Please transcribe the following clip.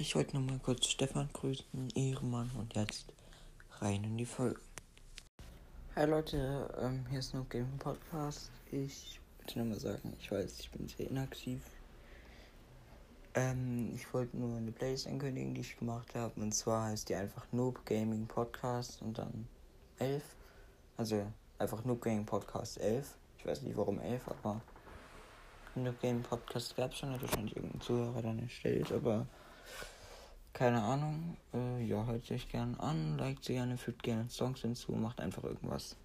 Ich wollte nur mal kurz Stefan grüßen, Ehrenmann und jetzt rein in die Folge. Hi Leute, ähm, hier ist noch Game Podcast. Ich wollte nur mal sagen, ich weiß, ich bin sehr inaktiv. Ähm, ich wollte nur eine Playlist ankündigen, die ich gemacht habe. Und zwar heißt die einfach Noob Gaming Podcast und dann 11. Also einfach Noob Gaming Podcast 11. Ich weiß nicht warum 11, aber Noob Gaming Podcast gab es schon, hat wahrscheinlich irgendein Zuhörer dann erstellt, aber keine Ahnung. Äh, ja, hört sich gern an, liked sie gerne, fügt gerne Songs hinzu, macht einfach irgendwas.